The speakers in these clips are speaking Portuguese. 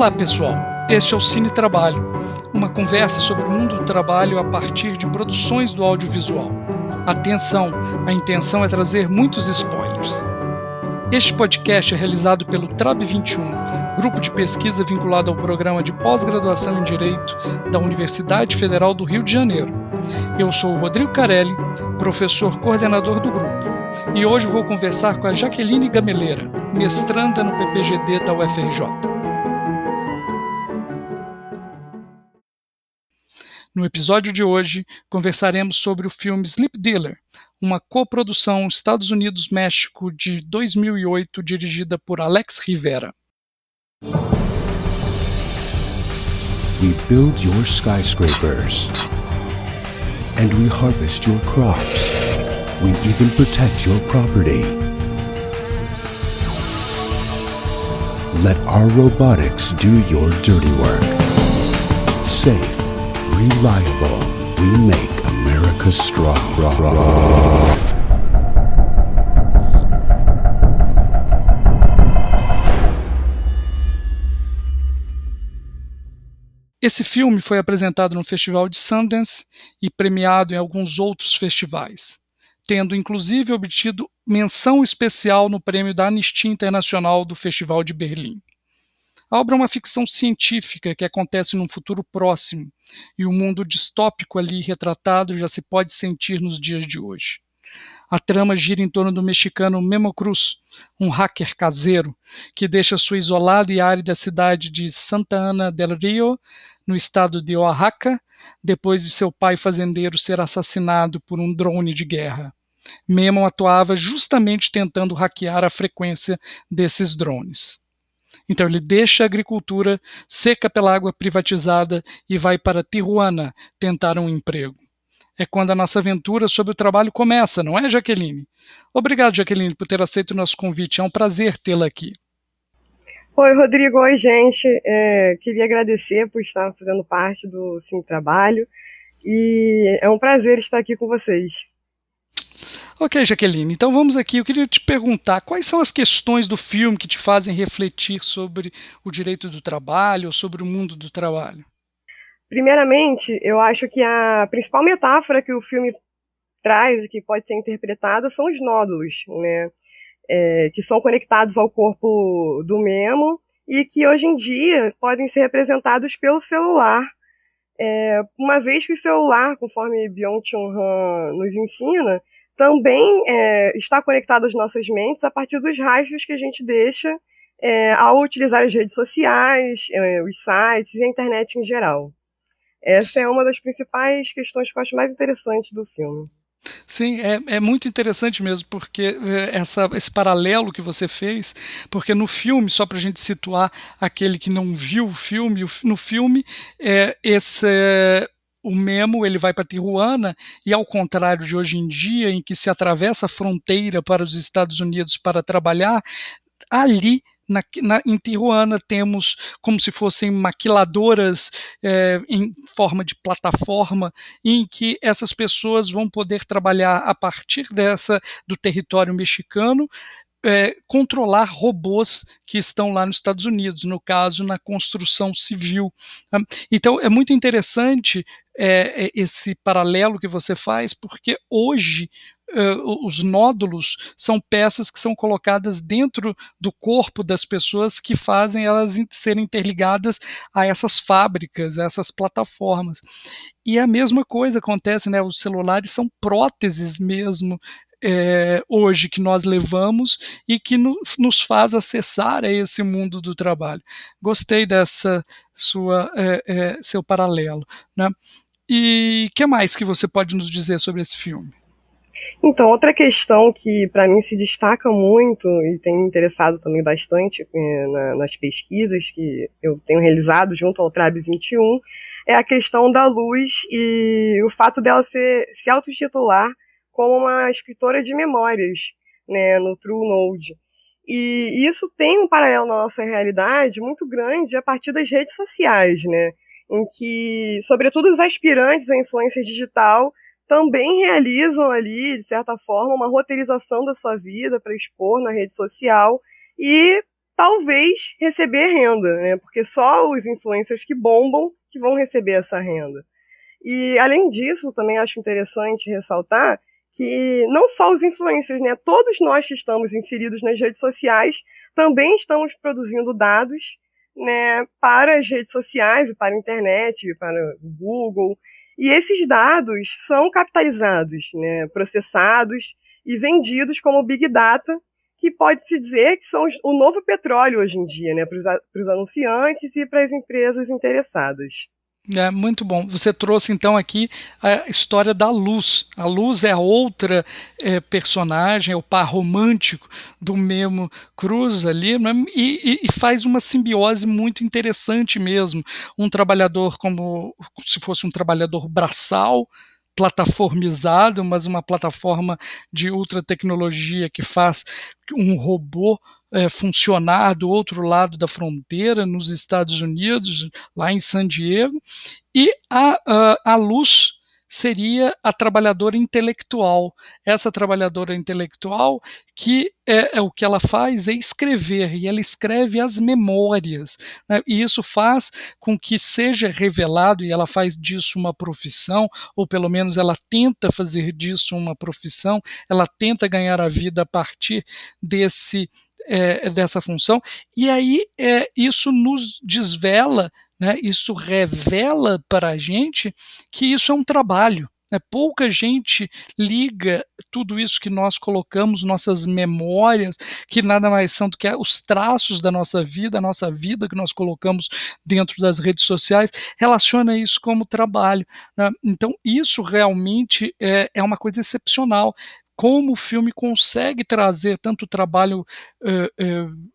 Olá, pessoal. Este é o Cine Trabalho, uma conversa sobre o mundo do trabalho a partir de produções do audiovisual. Atenção, a intenção é trazer muitos spoilers. Este podcast é realizado pelo TRAB 21, grupo de pesquisa vinculado ao programa de pós-graduação em Direito da Universidade Federal do Rio de Janeiro. Eu sou o Rodrigo Carelli, professor coordenador do grupo, e hoje vou conversar com a Jaqueline Gameleira, mestranda no PPGD da UFRJ. No episódio de hoje, conversaremos sobre o filme Sleep Dealer, uma coprodução Estados Unidos-México de 2008 dirigida por Alex Rivera. We build your skyscrapers and we harvest your crops. We even protect your property. Let our robotics do your dirty work. Safe, reliable, we make America strong. Esse filme foi apresentado no Festival de Sundance e premiado em alguns outros festivais, tendo inclusive obtido menção especial no prêmio da Anistia Internacional do Festival de Berlim. A obra é uma ficção científica que acontece num futuro próximo, e o mundo distópico ali retratado já se pode sentir nos dias de hoje. A trama gira em torno do mexicano Memo Cruz, um hacker caseiro que deixa sua isolada e árida cidade de Santa Ana del Rio, no estado de Oaxaca, depois de seu pai fazendeiro ser assassinado por um drone de guerra. Memo atuava justamente tentando hackear a frequência desses drones. Então ele deixa a agricultura seca pela água privatizada e vai para Tijuana tentar um emprego. É quando a nossa aventura sobre o trabalho começa, não é, Jaqueline? Obrigado, Jaqueline, por ter aceito o nosso convite. É um prazer tê-la aqui. Oi, Rodrigo. Oi, gente. É, queria agradecer por estar fazendo parte do Sim Trabalho e é um prazer estar aqui com vocês. Ok, Jaqueline, então vamos aqui. Eu queria te perguntar quais são as questões do filme que te fazem refletir sobre o direito do trabalho ou sobre o mundo do trabalho? Primeiramente, eu acho que a principal metáfora que o filme traz, que pode ser interpretada, são os nódulos, né? É, que são conectados ao corpo do Memo e que hoje em dia podem ser representados pelo celular. É, uma vez que o celular, conforme Byung-Chun Han nos ensina, também é, está conectado às nossas mentes a partir dos rastros que a gente deixa é, ao utilizar as redes sociais, é, os sites e a internet em geral. Essa é uma das principais questões que eu acho mais interessantes do filme. Sim, é, é muito interessante mesmo, porque é, essa, esse paralelo que você fez, porque no filme, só para a gente situar aquele que não viu o filme, no filme, é, esse, o Memo ele vai para Tijuana e ao contrário de hoje em dia em que se atravessa a fronteira para os Estados Unidos para trabalhar ali na, na, em Tijuana temos como se fossem maquiladoras é, em forma de plataforma em que essas pessoas vão poder trabalhar a partir dessa do território mexicano é, controlar robôs que estão lá nos Estados Unidos, no caso, na construção civil. Então, é muito interessante é, esse paralelo que você faz, porque hoje Uh, os nódulos são peças que são colocadas dentro do corpo das pessoas que fazem elas serem interligadas a essas fábricas, a essas plataformas. E a mesma coisa acontece, né? Os celulares são próteses mesmo é, hoje que nós levamos e que no, nos faz acessar a esse mundo do trabalho. Gostei dessa sua é, é, seu paralelo, né? E que mais que você pode nos dizer sobre esse filme? Então, outra questão que para mim se destaca muito e tem interessado também bastante é, na, nas pesquisas que eu tenho realizado junto ao Trab 21 é a questão da luz e o fato dela ser, se autotitular como uma escritora de memórias, né, no True Node. E isso tem um paralelo na nossa realidade muito grande a partir das redes sociais, né, em que, sobretudo, os aspirantes à influência digital também realizam ali, de certa forma, uma roteirização da sua vida para expor na rede social e talvez receber renda, né? Porque só os influencers que bombam que vão receber essa renda. E além disso, também acho interessante ressaltar que não só os influencers, né? Todos nós que estamos inseridos nas redes sociais também estamos produzindo dados, né, para as redes sociais para a internet, para o Google. E esses dados são capitalizados, né, processados e vendidos como Big Data que pode-se dizer que são o novo petróleo hoje em dia, né, para os anunciantes e para as empresas interessadas. É, muito bom. Você trouxe então aqui a história da Luz. A Luz é outra é, personagem, é o par romântico do Memo Cruz ali, né? e, e, faz uma simbiose muito interessante mesmo. Um trabalhador como se fosse um trabalhador braçal, plataformizado, mas uma plataforma de ultra tecnologia que faz um robô é, funcionar do outro lado da fronteira, nos Estados Unidos, lá em San Diego, e a, a, a luz seria a trabalhadora intelectual. Essa trabalhadora intelectual que é, é, o que ela faz é escrever, e ela escreve as memórias. Né? E isso faz com que seja revelado, e ela faz disso uma profissão, ou pelo menos ela tenta fazer disso uma profissão, ela tenta ganhar a vida a partir desse é, dessa função, e aí é, isso nos desvela né, isso revela para a gente que isso é um trabalho. Né? Pouca gente liga tudo isso que nós colocamos, nossas memórias, que nada mais são do que os traços da nossa vida, a nossa vida que nós colocamos dentro das redes sociais, relaciona isso como trabalho. Né? Então, isso realmente é, é uma coisa excepcional. Como o filme consegue trazer tanto trabalho uh, uh,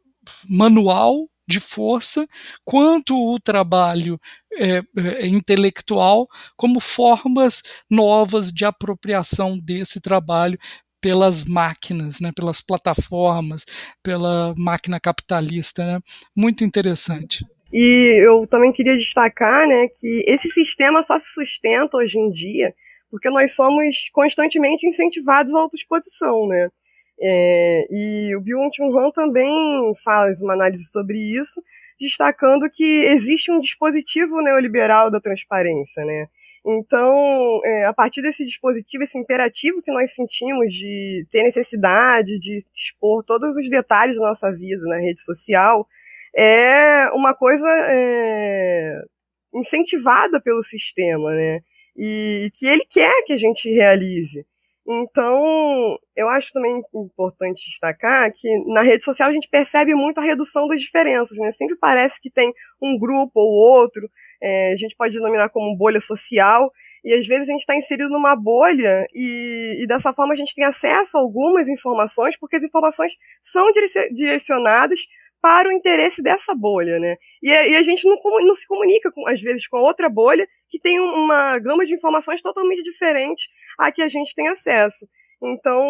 manual de força, quanto o trabalho é, é, intelectual, como formas novas de apropriação desse trabalho pelas máquinas, né, pelas plataformas, pela máquina capitalista. Né? Muito interessante. E eu também queria destacar né, que esse sistema só se sustenta hoje em dia porque nós somos constantemente incentivados à autoexposição, né? É, e o Byung-Chun Han também faz uma análise sobre isso, destacando que existe um dispositivo neoliberal da transparência, né? Então, é, a partir desse dispositivo, esse imperativo que nós sentimos de ter necessidade de expor todos os detalhes da nossa vida na rede social, é uma coisa é, incentivada pelo sistema, né? E que ele quer que a gente realize. Então, eu acho também importante destacar que na rede social a gente percebe muito a redução das diferenças, né? Sempre parece que tem um grupo ou outro, é, a gente pode denominar como bolha social, e às vezes a gente está inserido numa bolha e, e, dessa forma a gente tem acesso a algumas informações, porque as informações são direcionadas para o interesse dessa bolha, né? E, e a gente não, não, se comunica, com, às vezes, com a outra bolha que tem uma gama de informações totalmente diferente a que a gente tem acesso. Então,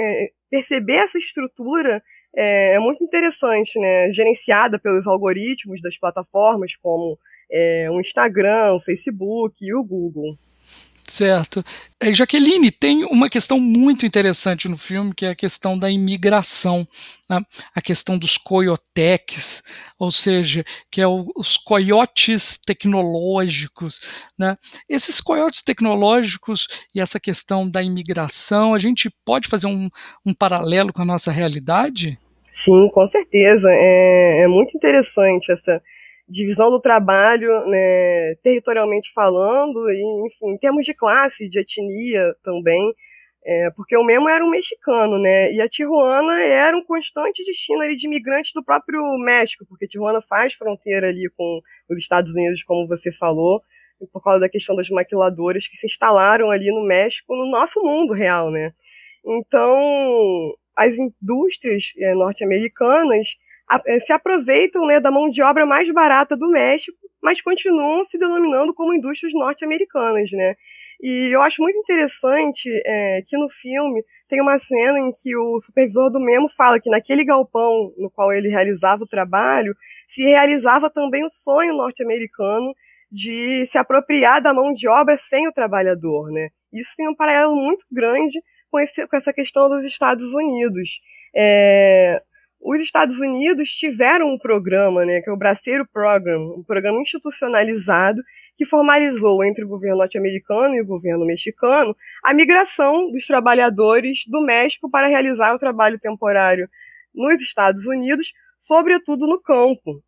é, perceber essa estrutura é, é, muito interessante, né? Gerenciada pelos algoritmos das plataformas como é, o Instagram, o Facebook e o Google. Certo. É, Jaqueline, tem uma questão muito interessante no filme, que é a questão da imigração, né? a questão dos coioteques, ou seja, que é o, os coiotes tecnológicos. Né? Esses coiotes tecnológicos e essa questão da imigração, a gente pode fazer um, um paralelo com a nossa realidade? Sim, com certeza. É, é muito interessante essa divisão do trabalho, né, territorialmente falando, e, enfim, em termos de classe, de etnia também, é, porque o Memo era um mexicano, né, e a Tijuana era um constante destino ali de imigrantes do próprio México, porque Tijuana faz fronteira ali com os Estados Unidos, como você falou, por causa da questão das maquiladoras que se instalaram ali no México, no nosso mundo real, né. Então, as indústrias é, norte-americanas se aproveitam né, da mão de obra mais barata do México, mas continuam se denominando como indústrias norte-americanas, né? E eu acho muito interessante é, que no filme tem uma cena em que o supervisor do Memo fala que naquele galpão no qual ele realizava o trabalho, se realizava também o sonho norte-americano de se apropriar da mão de obra sem o trabalhador, né? Isso tem um paralelo muito grande com, esse, com essa questão dos Estados Unidos. É, os Estados Unidos tiveram um programa, né, que é o Braceiro Program, um programa institucionalizado que formalizou entre o governo norte-americano e o governo mexicano a migração dos trabalhadores do México para realizar o trabalho temporário nos Estados Unidos, sobretudo no campo.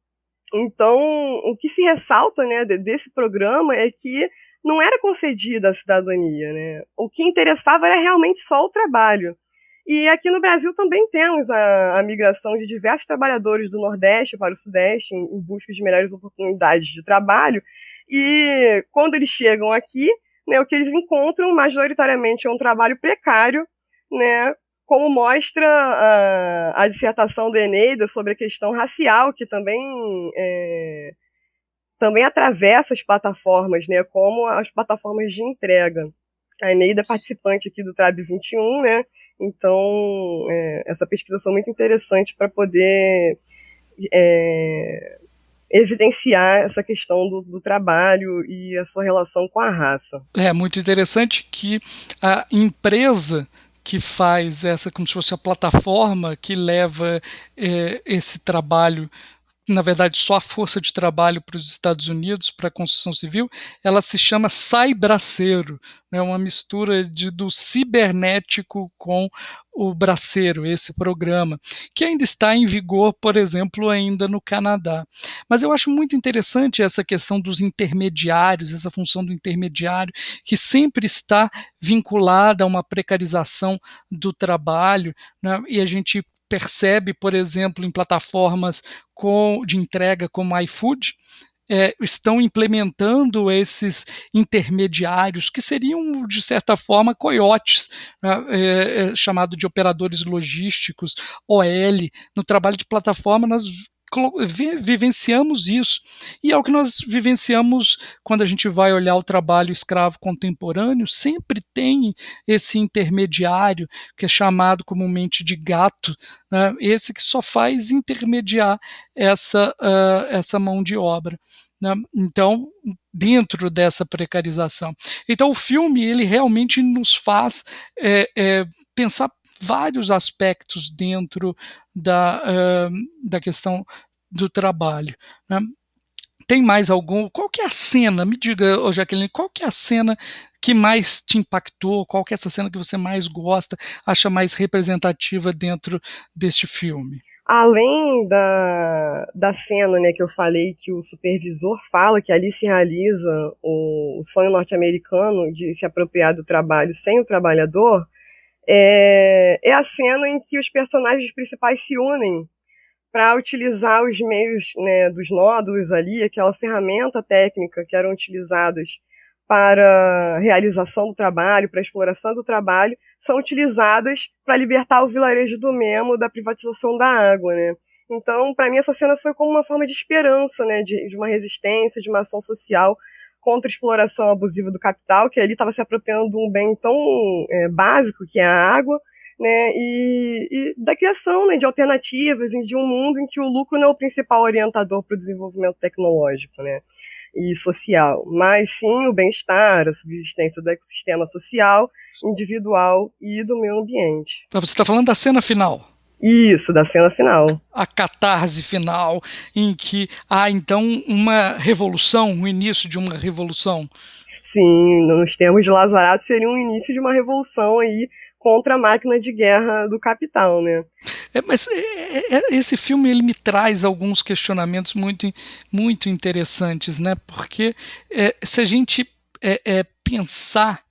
Então, o que se ressalta né, desse programa é que não era concedida a cidadania. Né? O que interessava era realmente só o trabalho. E aqui no Brasil também temos a, a migração de diversos trabalhadores do Nordeste para o Sudeste em, em busca de melhores oportunidades de trabalho. E quando eles chegam aqui, né, o que eles encontram majoritariamente é um trabalho precário, né, como mostra a, a dissertação da Eneida sobre a questão racial, que também é, também atravessa as plataformas, né, como as plataformas de entrega a Eneida é participante aqui do Trab 21, né? Então, é, essa pesquisa foi muito interessante para poder é, evidenciar essa questão do, do, trabalho e a sua relação com a raça. É muito interessante que a empresa que faz essa como se fosse a plataforma que leva é, esse trabalho na verdade, só a força de trabalho para os Estados Unidos, para a construção civil, ela se chama Sai Braceiro, é né, uma mistura de, do cibernético com o braceiro, esse programa, que ainda está em vigor, por exemplo, ainda no Canadá. Mas eu acho muito interessante essa questão dos intermediários, essa função do intermediário, que sempre está vinculada a uma precarização do trabalho, né, e a gente percebe, por exemplo, em plataformas com, de entrega como iFood, é, estão implementando esses intermediários que seriam de certa forma coiotes, né, é, é, chamado de operadores logísticos OL no trabalho de plataforma nós vivenciamos isso. E é o que nós vivenciamos quando a gente vai olhar o trabalho escravo contemporâneo, sempre tem esse intermediário, que é chamado comumente de gato, né? esse que só faz intermediar essa, uh, essa mão de obra. Né? Então, dentro dessa precarização. Então, o filme ele realmente nos faz é, é, pensar vários aspectos dentro da, uh, da questão do trabalho. Né? Tem mais algum? Qual que é a cena? Me diga, oh Jaqueline, qual que é a cena que mais te impactou? Qual que é essa cena que você mais gosta, acha mais representativa dentro deste filme? Além da, da cena né, que eu falei que o supervisor fala que ali se realiza o, o sonho norte-americano de se apropriar do trabalho sem o trabalhador, é, é a cena em que os personagens principais se unem para utilizar os meios né, dos nódulos ali, aquela ferramenta técnica que eram utilizadas para realização do trabalho, para exploração do trabalho, são utilizadas para libertar o vilarejo do Memo da privatização da água, né? Então, para mim, essa cena foi como uma forma de esperança, né, de, de uma resistência, de uma ação social contra a exploração abusiva do capital, que ali estava se apropriando de um bem tão é, básico que é a água, né, e, e, da criação né, de alternativas de um mundo em que o lucro não é o principal orientador para o desenvolvimento tecnológico né, e social, mas sim o bem-estar, a subsistência do ecossistema social, individual e do meio ambiente. Então você está falando da cena final. Isso, da cena final. A catarse final, em que há então uma revolução, o início de uma revolução. Sim, nos termos de Lazarato, seria um início de uma revolução aí contra a máquina de guerra do capital, né? É, mas é, é, é, esse filme ele me traz alguns questionamentos muito, muito interessantes, né? Porque é, se a gente é, pensar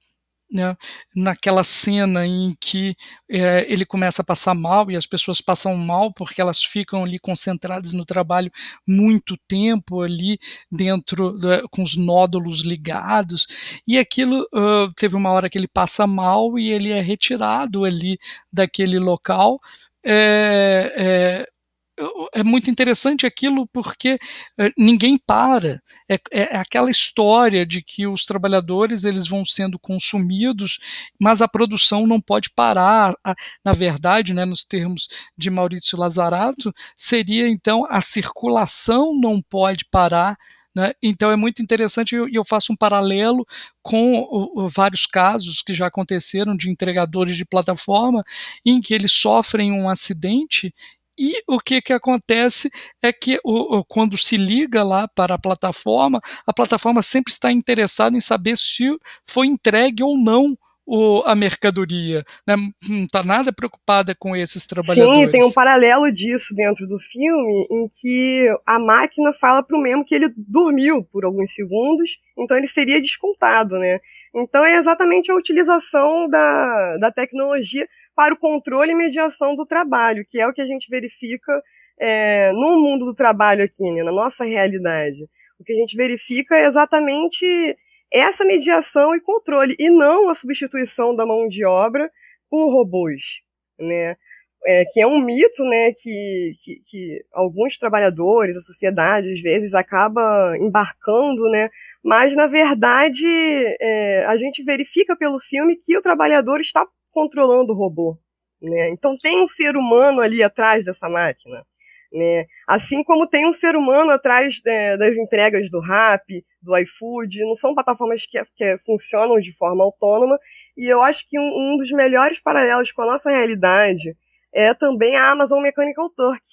né, naquela cena em que é, ele começa a passar mal e as pessoas passam mal porque elas ficam ali concentradas no trabalho muito tempo ali dentro com os nódulos ligados. E aquilo uh, teve uma hora que ele passa mal e ele é retirado ali daquele local é, é, é muito interessante aquilo porque eh, ninguém para. É, é, aquela história de que os trabalhadores eles vão sendo consumidos, mas a produção não pode parar. Na verdade, né, nos termos de Maurício Lazarato, seria então a circulação não pode parar. Né? Então é muito interessante e eu faço um paralelo com o, o, vários casos que já aconteceram de entregadores de plataforma em que eles sofrem um acidente e o que, que acontece é que o, o, quando se liga lá para a plataforma, a plataforma sempre está interessada em saber se foi entregue ou não o, a mercadoria, né? não está nada preocupada com esses trabalhadores. Sim, tem um paralelo disso dentro do filme, em que a máquina fala para o Memo que ele dormiu por alguns segundos, então ele seria descontado, né? Então é exatamente a utilização da, da tecnologia para o controle e mediação do trabalho, que é o que a gente verifica é, no mundo do trabalho aqui, né, na nossa realidade. O que a gente verifica é exatamente essa mediação e controle, e não a substituição da mão de obra por robôs, né? É, que é um mito, né, que, que, que, alguns trabalhadores, a sociedade, às vezes, acaba embarcando, né, mas, na verdade, é, a gente verifica pelo filme que o trabalhador está controlando o robô, né, então tem um ser humano ali atrás dessa máquina, né? Assim como tem um ser humano atrás é, das entregas do Rap, do iFood, não são plataformas que, que funcionam de forma autônoma, e eu acho que um, um, dos melhores paralelos com a nossa realidade é também a Amazon Mechanical Turk,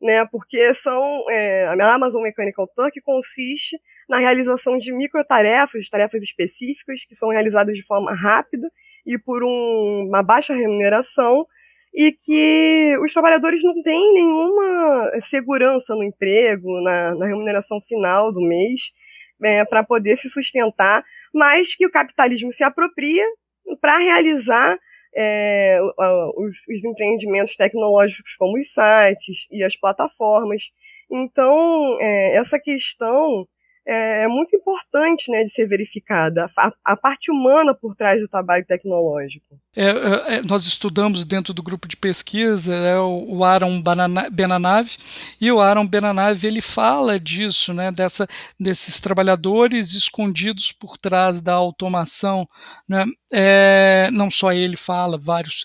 né? Porque são é, a Amazon Mechanical Turk consiste na realização de microtarefas, tarefas específicas que são realizadas de forma rápida e por um, uma baixa remuneração e que os trabalhadores não têm nenhuma segurança no emprego, na, na remuneração final do mês, é, para poder se sustentar, mas que o capitalismo se apropria para realizar é, os, os, empreendimentos tecnológicos como os sites e as plataformas. Então, é, essa questão é, é, muito importante né, de ser verificada, a, a, parte humana por trás do trabalho tecnológico. É, é, é nós estudamos dentro do grupo de pesquisa é, o, o Aaron Benanav, e o Aaron Benanav ele fala disso, né, dessa, desses trabalhadores escondidos por trás da automação. Né, é, não só ele fala, vários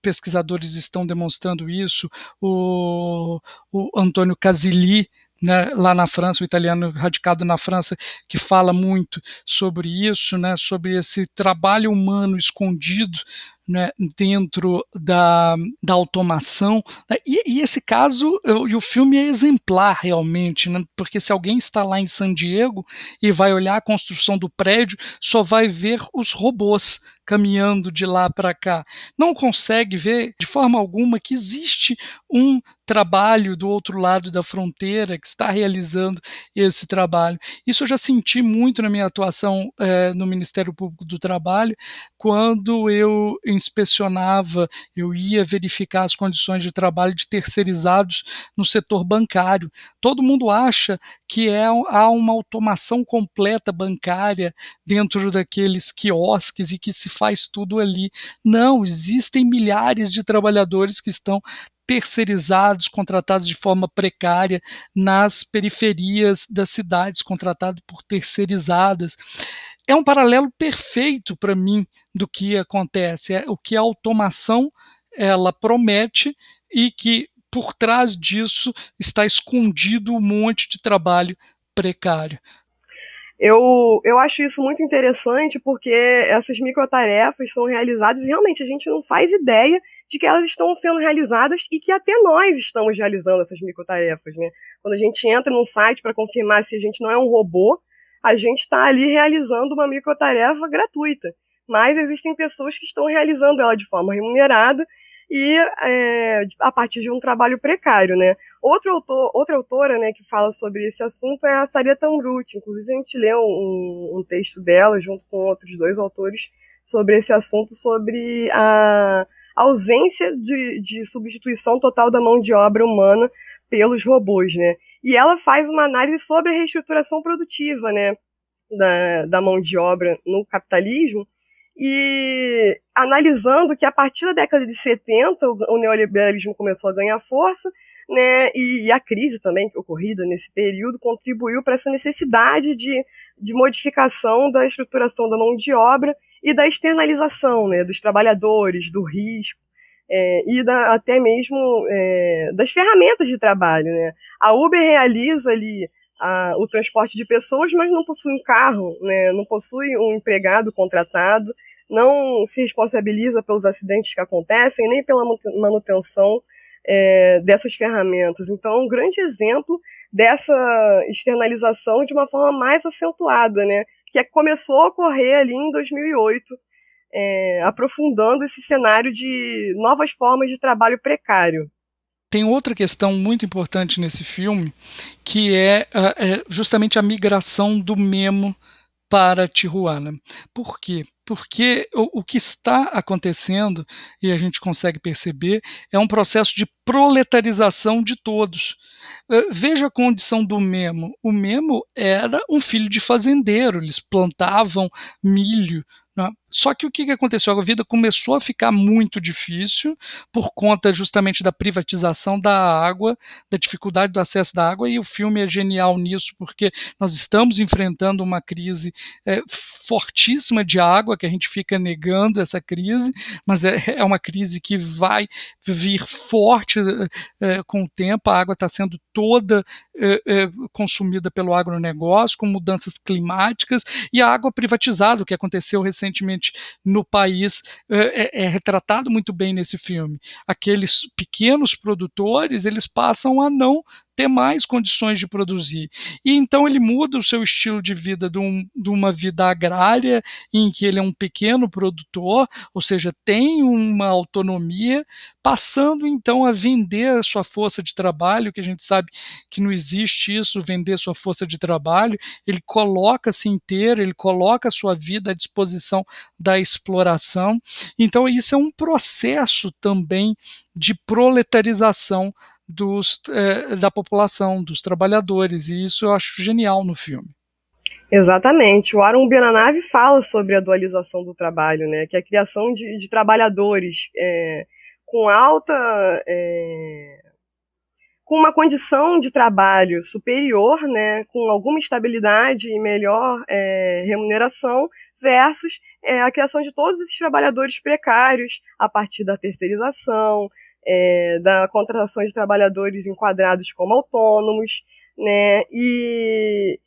pesquisadores estão demonstrando isso. O, o Antônio Casilli né, lá na França, o italiano radicado na França, que fala muito sobre isso, né, sobre esse trabalho humano escondido né, dentro da, da automação. Né, e, e, esse caso, eu, e o filme é exemplar realmente, né, porque se alguém está lá em San Diego e vai olhar a construção do prédio, só vai ver os robôs caminhando de lá para cá. Não consegue ver de forma alguma que existe um trabalho do outro lado da fronteira que está realizando esse trabalho. Isso eu já senti muito na minha atuação é, no Ministério Público do Trabalho, quando eu inspecionava, eu ia verificar as condições de trabalho de terceirizados no setor bancário. Todo mundo acha que é, há uma automação completa bancária dentro daqueles quiosques e que se faz tudo ali. Não, existem milhares de trabalhadores que estão terceirizados, contratados de forma precária nas periferias das cidades, contratados por terceirizadas é um paralelo perfeito para mim do que acontece, é o que a automação ela promete e que por trás disso está escondido um monte de trabalho precário. Eu, eu acho isso muito interessante porque essas microtarefas são realizadas e realmente a gente não faz ideia de que elas estão sendo realizadas e que até nós estamos realizando essas microtarefas, né? Quando a gente entra num site para confirmar se a gente não é um robô, a gente está ali realizando uma microtarefa gratuita. Mas existem pessoas que estão realizando ela de forma remunerada e é, a partir de um trabalho precário, né? Outro autor, outra autora, né, que fala sobre esse assunto é a Saria Tambrut. Inclusive a gente leu um, um, texto dela junto com outros dois autores sobre esse assunto, sobre a ausência de, de substituição total da mão de obra humana pelos robôs, né? E ela faz uma análise sobre a reestruturação produtiva, né, da, da mão de obra no capitalismo, e analisando que a partir da década de 70 o neoliberalismo começou a ganhar força, né, e, e a crise também ocorrida nesse período contribuiu para essa necessidade de, de modificação da estruturação da mão de obra e da externalização né, dos trabalhadores, do risco, é, e da, até mesmo é, das ferramentas de trabalho. Né? A Uber realiza ali a, o transporte de pessoas, mas não possui um carro, né? não possui um empregado contratado, não se responsabiliza pelos acidentes que acontecem, nem pela manutenção é, dessas ferramentas. Então, é um grande exemplo dessa externalização de uma forma mais acentuada, né? Que é começou a ocorrer ali em 2008, é, aprofundando esse cenário de novas formas de trabalho precário. Tem outra questão muito importante nesse filme, que é, é justamente a migração do Memo para Tijuana. Por quê? Porque o, o, que está acontecendo, e a gente consegue perceber, é um processo de proletarização de todos. Eh, veja a condição do Memo. O Memo era um filho de fazendeiro, eles plantavam milho né? Só que o que aconteceu? A vida começou a ficar muito difícil por conta justamente da privatização da água, da dificuldade do acesso da água, e o filme é genial nisso, porque nós estamos enfrentando uma crise é, fortíssima de água, que a gente fica negando essa crise, mas é, é uma crise que vai vir forte é, com o tempo, a água está sendo toda é, é, consumida pelo agronegócio, com mudanças climáticas, e a água privatizada, o que aconteceu recentemente no país é, é, é retratado muito bem nesse filme. Aqueles pequenos produtores eles passam a não ter mais condições de produzir. E então ele muda o seu estilo de vida de, um, de, uma vida agrária, em que ele é um pequeno produtor, ou seja, tem uma autonomia, passando então a vender a sua força de trabalho, que a gente sabe que não existe isso, vender sua força de trabalho, ele coloca-se inteiro, ele coloca a sua vida à disposição da exploração. Então, isso é um processo também de proletarização dos, é, da população, dos trabalhadores, e isso eu acho genial no filme. Exatamente. O Aaron Biananavi fala sobre a dualização do trabalho, né? que é a criação de, de trabalhadores é, com alta. É, com uma condição de trabalho superior, né, com alguma estabilidade e melhor é, remuneração, versus é, a criação de todos esses trabalhadores precários a partir da terceirização, é, da contratação de trabalhadores enquadrados como autônomos, né? E,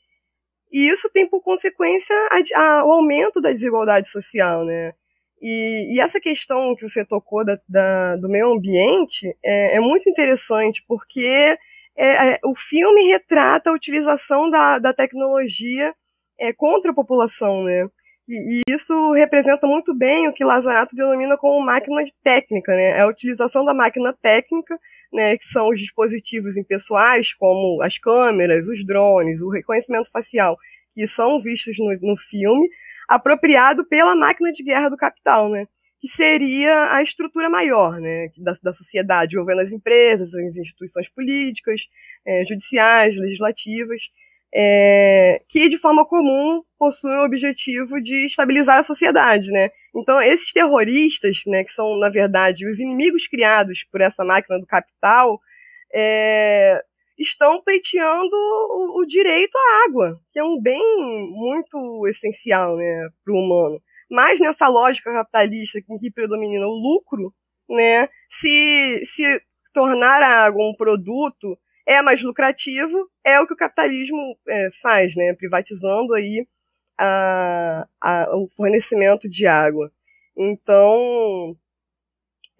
e isso tem por consequência a, a, o aumento da desigualdade social, né? E, e essa questão que você tocou da, da, do meio ambiente é, é muito interessante, porque é, é, o filme retrata a utilização da, da tecnologia é, contra a população, né? E, isso representa muito bem o que Lazarato denomina como máquina técnica, né? É a utilização da máquina técnica, né, que são os dispositivos impessoais, como as câmeras, os drones, o reconhecimento facial, que são vistos no, no filme, apropriado pela máquina de guerra do capital, né? Que seria a estrutura maior, né, da, da sociedade, envolvendo as empresas, as instituições políticas, é, judiciais, legislativas, é, que de forma comum possuem o objetivo de estabilizar a sociedade, né? Então esses terroristas, né, que são na verdade os inimigos criados por essa máquina do capital, é, estão pleiteando o, o, direito à água, que é um bem muito essencial, né, para o humano. Mas nessa lógica capitalista em que predomina o lucro, né, se se tornar a água um produto é mais lucrativo, é o que o capitalismo é, faz, né? Privatizando aí a, a, o fornecimento de água. Então,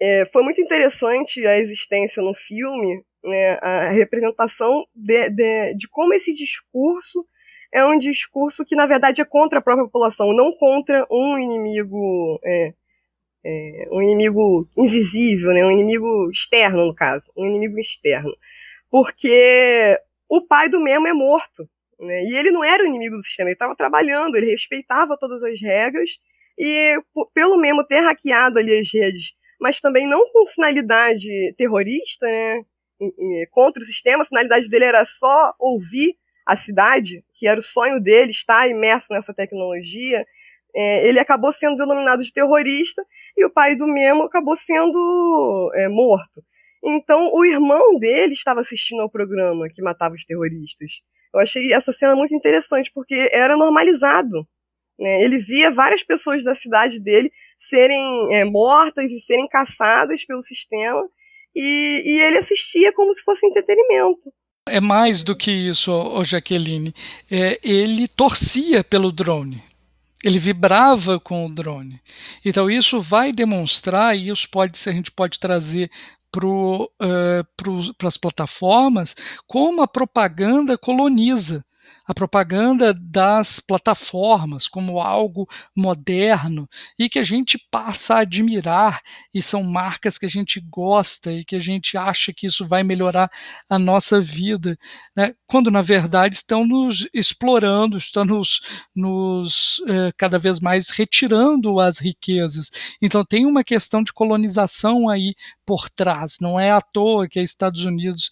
é, foi muito interessante a existência no filme, né, a representação de, de, de como esse discurso é um discurso que, na verdade, é contra a própria população, não contra um inimigo, é, é, um inimigo invisível, né, um inimigo externo, no caso, um inimigo externo porque o pai do Memo é morto. Né? E ele não era o inimigo do sistema, ele estava trabalhando, ele respeitava todas as regras, e pelo Memo ter hackeado ali as redes, mas também não com finalidade terrorista, né? contra o sistema, a finalidade dele era só ouvir a cidade, que era o sonho dele, estar imerso nessa tecnologia, é, ele acabou sendo denominado de terrorista e o pai do Memo acabou sendo é, morto. Então, o irmão dele estava assistindo ao programa que matava os terroristas. Eu achei essa cena muito interessante, porque era normalizado. Né? Ele via várias pessoas da cidade dele serem é, mortas e serem caçadas pelo sistema, e, e ele assistia como se fosse entretenimento. É mais do que isso, Jaqueline. É, ele torcia pelo drone. Ele vibrava com o drone. Então isso vai demonstrar, e isso pode ser, a gente pode trazer para as plataformas como a propaganda coloniza a propaganda das plataformas como algo moderno e que a gente passa a admirar e são marcas que a gente gosta e que a gente acha que isso vai melhorar a nossa vida, né? quando na verdade estão nos explorando, estão nos, nos eh, cada vez mais retirando as riquezas. Então tem uma questão de colonização aí por trás, não é à toa que é Estados Unidos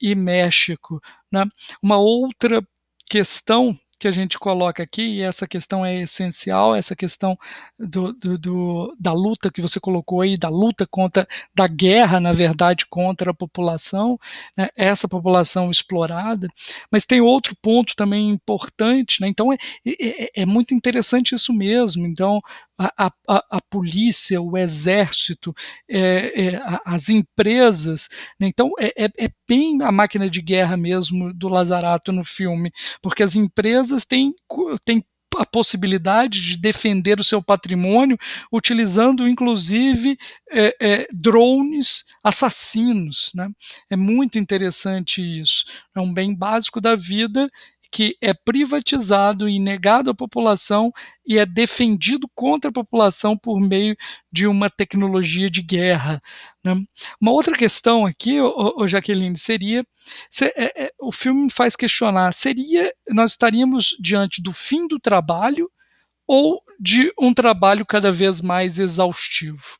e México. Né? Uma outra questão que a gente coloca aqui, e essa questão é essencial, essa questão do, do, do, da luta que você colocou aí, da luta contra, da guerra, na verdade, contra a população, né, essa população explorada. Mas tem outro ponto também importante, né, então é, é, é muito interessante isso mesmo. Então, a, a, a polícia, o exército, é, é, as empresas, né, então é, é, é bem a máquina de guerra mesmo do Lazarato no filme, porque as empresas têm, têm a possibilidade de defender o seu patrimônio utilizando inclusive é, é, drones assassinos. Né? É muito interessante isso. É um bem básico da vida que é privatizado e negado à população e é defendido contra a população por meio de uma tecnologia de guerra. Né? Uma outra questão aqui, ô Jaqueline, seria se, é, é, o filme me faz questionar: seria nós estaríamos diante do fim do trabalho ou de um trabalho cada vez mais exaustivo?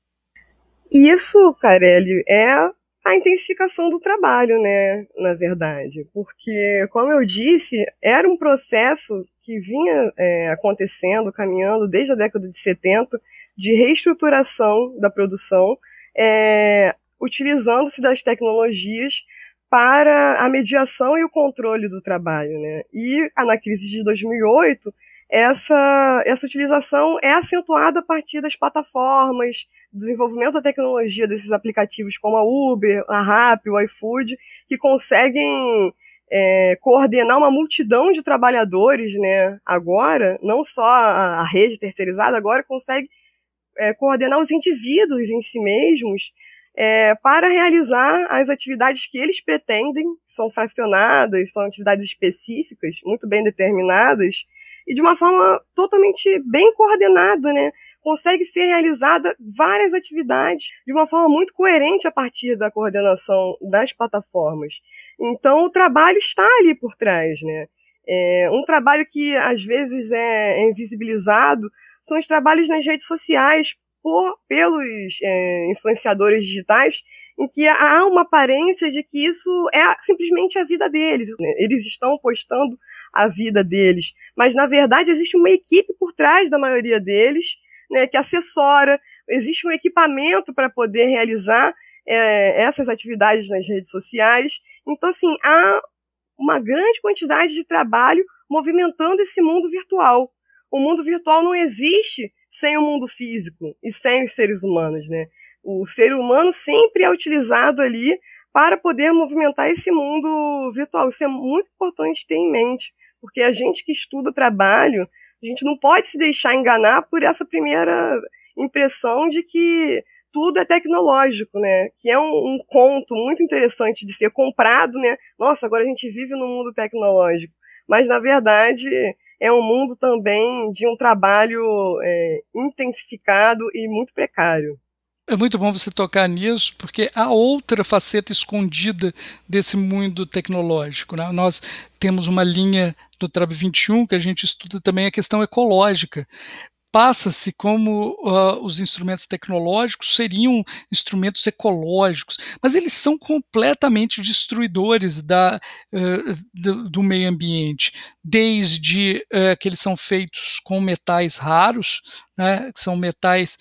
Isso, Carelli, é a intensificação do trabalho, né, na verdade, porque, como eu disse, era um processo que vinha é, acontecendo, caminhando desde a década de 70, de reestruturação da produção, é, utilizando-se das tecnologias para a mediação e o controle do trabalho, né? E na crise de 2008, essa, essa utilização é acentuada a partir das plataformas, desenvolvimento da tecnologia desses aplicativos como a Uber, a Rappi, o iFood, que conseguem é, coordenar uma multidão de trabalhadores, né? Agora, não só a, rede terceirizada, agora consegue é, coordenar os indivíduos em si mesmos é, para realizar as atividades que eles pretendem, são fracionadas, são atividades específicas, muito bem determinadas, e de uma forma totalmente bem coordenada, né? consegue ser realizada várias atividades de uma forma muito coerente a partir da coordenação das plataformas. Então, o trabalho está ali por trás, né? É um trabalho que às vezes é, invisibilizado são os trabalhos nas redes sociais por, pelos é, influenciadores digitais, em que há uma aparência de que isso é simplesmente a vida deles. Eles estão postando a vida deles, mas na verdade existe uma equipe por trás da maioria deles né, que assessora, existe um equipamento para poder realizar é, essas atividades nas redes sociais. Então, assim, há uma grande quantidade de trabalho movimentando esse mundo virtual. O mundo virtual não existe sem o mundo físico e sem os seres humanos, né? O ser humano sempre é utilizado ali para poder movimentar esse mundo virtual. Isso é muito importante ter em mente, porque a gente que estuda trabalho, a gente não pode se deixar enganar por essa primeira impressão de que tudo é tecnológico, né? Que é um, um, conto muito interessante de ser comprado, né? Nossa, agora a gente vive num mundo tecnológico. Mas, na verdade, é um mundo também de um trabalho é, intensificado e muito precário. É muito bom você tocar nisso, porque há outra faceta escondida desse mundo tecnológico. Né? Nós temos uma linha do Trab 21 que a gente estuda também a questão ecológica. Passa-se como uh, os instrumentos tecnológicos seriam instrumentos ecológicos, mas eles são completamente destruidores da, uh, do, do, meio ambiente, desde uh, que eles são feitos com metais raros, né, que são metais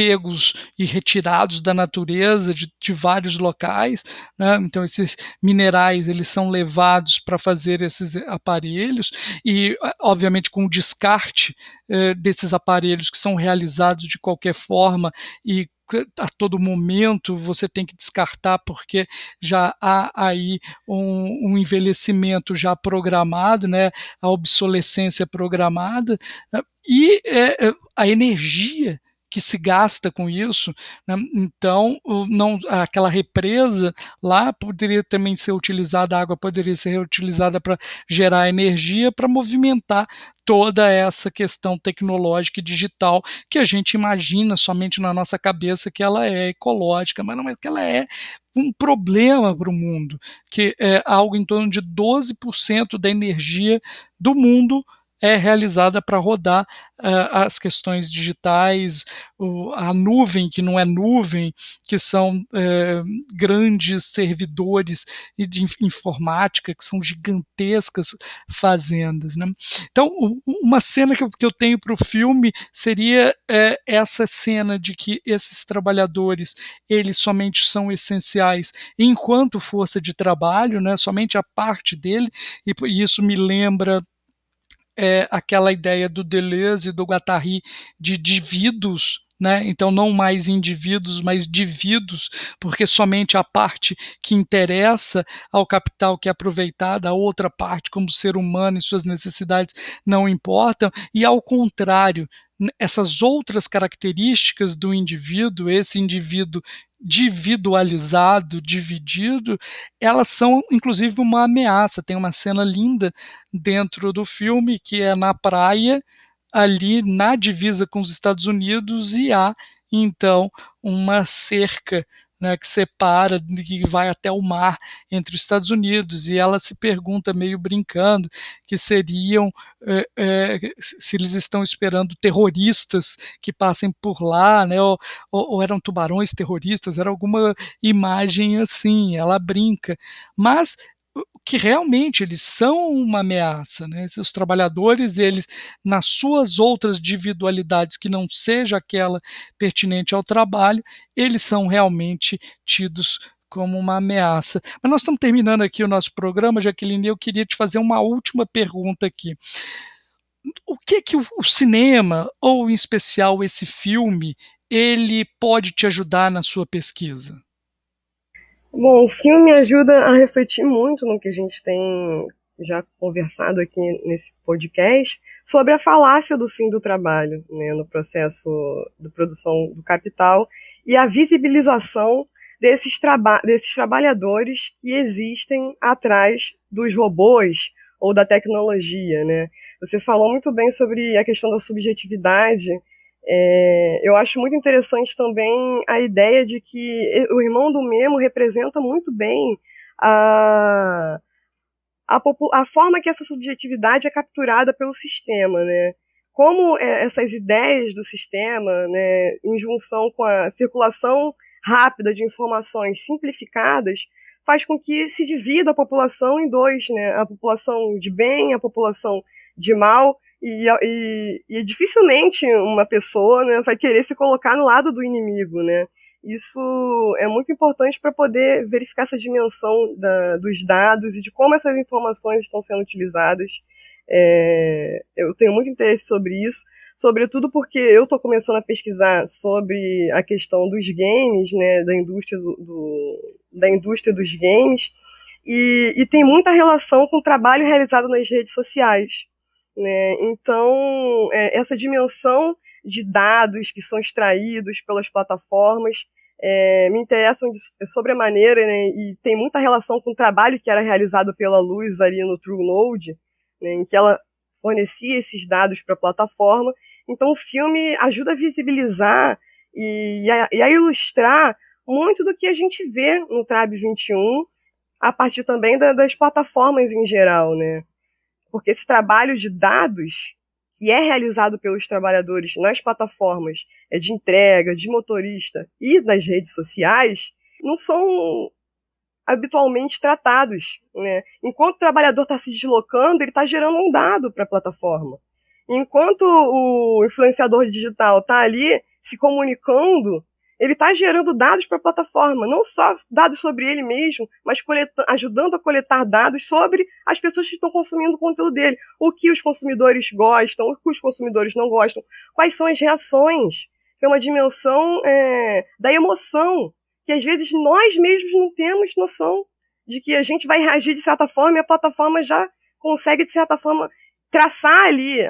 pegos e retirados da natureza de, de vários locais. Né? Então esses minerais eles são levados para fazer esses aparelhos e obviamente com o descarte eh, desses aparelhos que são realizados de qualquer forma e a todo momento você tem que descartar porque já há aí um, um envelhecimento já programado, né, a obsolescência programada né? e é, a energia que se gasta com isso. Né? Então, não, aquela represa lá poderia também ser utilizada, a água poderia ser reutilizada para gerar energia, para movimentar toda essa questão tecnológica e digital que a gente imagina somente na nossa cabeça que ela é ecológica, mas não é que ela é um problema para o mundo, que é algo em torno de 12% da energia do mundo é realizada para rodar uh, as questões digitais, o, a nuvem, que não é nuvem, que são uh, grandes servidores de informática, que são gigantescas fazendas. Né? Então, uma cena que eu, que eu tenho para o filme seria uh, essa cena de que esses trabalhadores, eles somente são essenciais enquanto força de trabalho, né? somente a parte dele, e, e isso me lembra é, aquela ideia do Deleuze e do Guattari de dividos né? Então, não mais indivíduos, mas dividos, porque somente a parte que interessa ao capital que é aproveitada, a outra parte, como ser humano e suas necessidades, não importam, e ao contrário, essas outras características do indivíduo, esse indivíduo individualizado, dividido, elas são inclusive uma ameaça. Tem uma cena linda dentro do filme que é na praia, ali na divisa com os Estados Unidos, e há então uma cerca né, que separa, que vai até o mar entre os Estados Unidos, e ela se pergunta, meio brincando, que seriam, é, é, se eles estão esperando terroristas que passem por lá, né, ou, ou, eram tubarões terroristas, era alguma imagem assim, ela brinca. Mas que realmente eles são uma ameaça, né? Os trabalhadores, eles nas suas outras individualidades que não seja aquela pertinente ao trabalho, eles são realmente tidos como uma ameaça. Mas nós estamos terminando aqui o nosso programa, Jaqueline, eu queria te fazer uma última pergunta aqui. O que que o cinema, ou em especial esse filme, ele pode te ajudar na sua pesquisa? Bom, o filme ajuda a refletir muito no que a gente tem já conversado aqui nesse podcast sobre a falácia do fim do trabalho, né, no processo de produção do capital e a visibilização desses, traba desses trabalhadores que existem atrás dos robôs ou da tecnologia, né? Você falou muito bem sobre a questão da subjetividade é, eu acho muito interessante também a ideia de que o irmão do Memo representa muito bem a, a, a forma que essa subjetividade é capturada pelo sistema, né? Como é, essas ideias do sistema, né, em junção com a circulação rápida de informações simplificadas, faz com que se divida a população em dois, né? A população de bem, a população de mal, e, e, e, dificilmente uma pessoa né, vai querer se colocar no lado do inimigo, né? Isso é muito importante para poder verificar essa dimensão da, dos dados e de como essas informações estão sendo utilizadas. É, eu tenho muito interesse sobre isso, sobretudo porque eu estou começando a pesquisar sobre a questão dos games, né, da indústria do, do da indústria dos games, e, e tem muita relação com o trabalho realizado nas redes sociais. Né? Então, é, essa dimensão de dados que são extraídos pelas plataformas é, me interessam de, é sobremaneira né? e tem muita relação com o trabalho que era realizado pela Luz ali no TrueNode, né? em que ela fornecia esses dados para a plataforma. Então, o filme ajuda a visibilizar e, e, a, e a ilustrar muito do que a gente vê no Trab 21, a partir também da, das plataformas em geral, né? Porque esse trabalho de dados que é realizado pelos trabalhadores nas plataformas é de entrega, de motorista e nas redes sociais, não são habitualmente tratados. Né? Enquanto o trabalhador está se deslocando, ele está gerando um dado para a plataforma. Enquanto o influenciador digital está ali se comunicando ele está gerando dados para a plataforma, não só dados sobre ele mesmo, mas ajudando a coletar dados sobre as pessoas que estão consumindo o conteúdo dele. O que os consumidores gostam, o que os consumidores não gostam, quais são as reações. É uma dimensão é, da emoção, que às vezes nós mesmos não temos noção de que a gente vai reagir de certa forma e a plataforma já consegue, de certa forma, traçar ali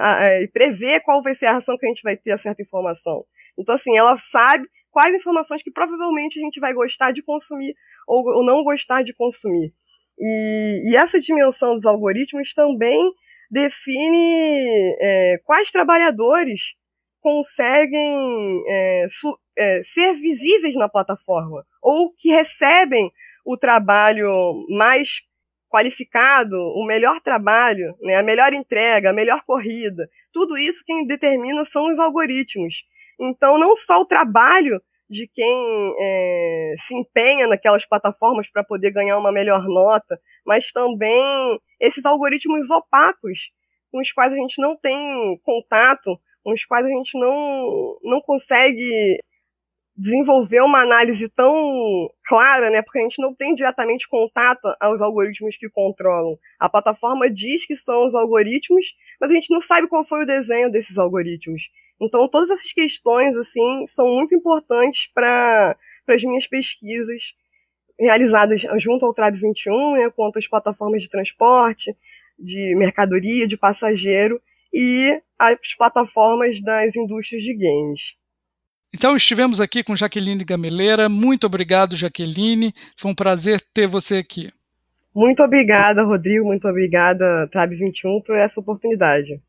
e prever qual vai ser a reação que a gente vai ter a certa informação. Então, assim, ela sabe quais informações que provavelmente a gente vai gostar de consumir ou, ou não gostar de consumir. E, e, essa dimensão dos algoritmos também define é, quais trabalhadores conseguem é, su, é, ser visíveis na plataforma ou que recebem o trabalho mais qualificado, o melhor trabalho, né, a melhor entrega, a melhor corrida. Tudo isso quem determina são os algoritmos. Então, não só o trabalho de quem é, se empenha naquelas plataformas para poder ganhar uma melhor nota, mas também esses algoritmos opacos com os quais a gente não tem contato, com os quais a gente não, não consegue desenvolver uma análise tão clara, né? Porque a gente não tem diretamente contato aos algoritmos que controlam. A plataforma diz que são os algoritmos, mas a gente não sabe qual foi o desenho desses algoritmos. Então, todas essas questões, assim, são muito importantes para as minhas pesquisas realizadas junto ao Trab 21, né, quanto às plataformas de transporte, de mercadoria, de passageiro e as plataformas das indústrias de games. Então estivemos aqui com Jaqueline Gameleira. Muito obrigado, Jaqueline. Foi um prazer ter você aqui. Muito obrigada, Rodrigo. Muito obrigada, Trab 21, por essa oportunidade.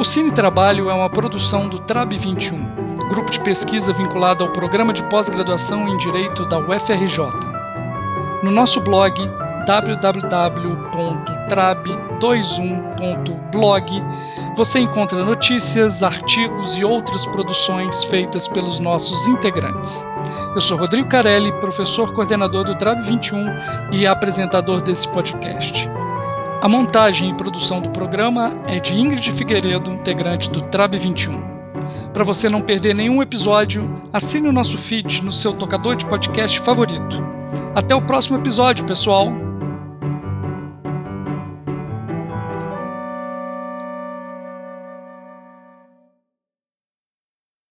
O Cine Trabalho é uma produção do Trab 21, grupo de pesquisa vinculado ao programa de pós-graduação em Direito da UFRJ. No nosso blog www.trab21.blog você encontra notícias, artigos e outras produções feitas pelos nossos integrantes. Eu sou Rodrigo Carelli, professor coordenador do Trab 21 e apresentador desse podcast. A montagem e produção do programa é de Ingrid Figueiredo, integrante do Trab 21. Para você não perder nenhum episódio, assine o nosso feed no seu tocador de podcast favorito. Até o próximo episódio, pessoal!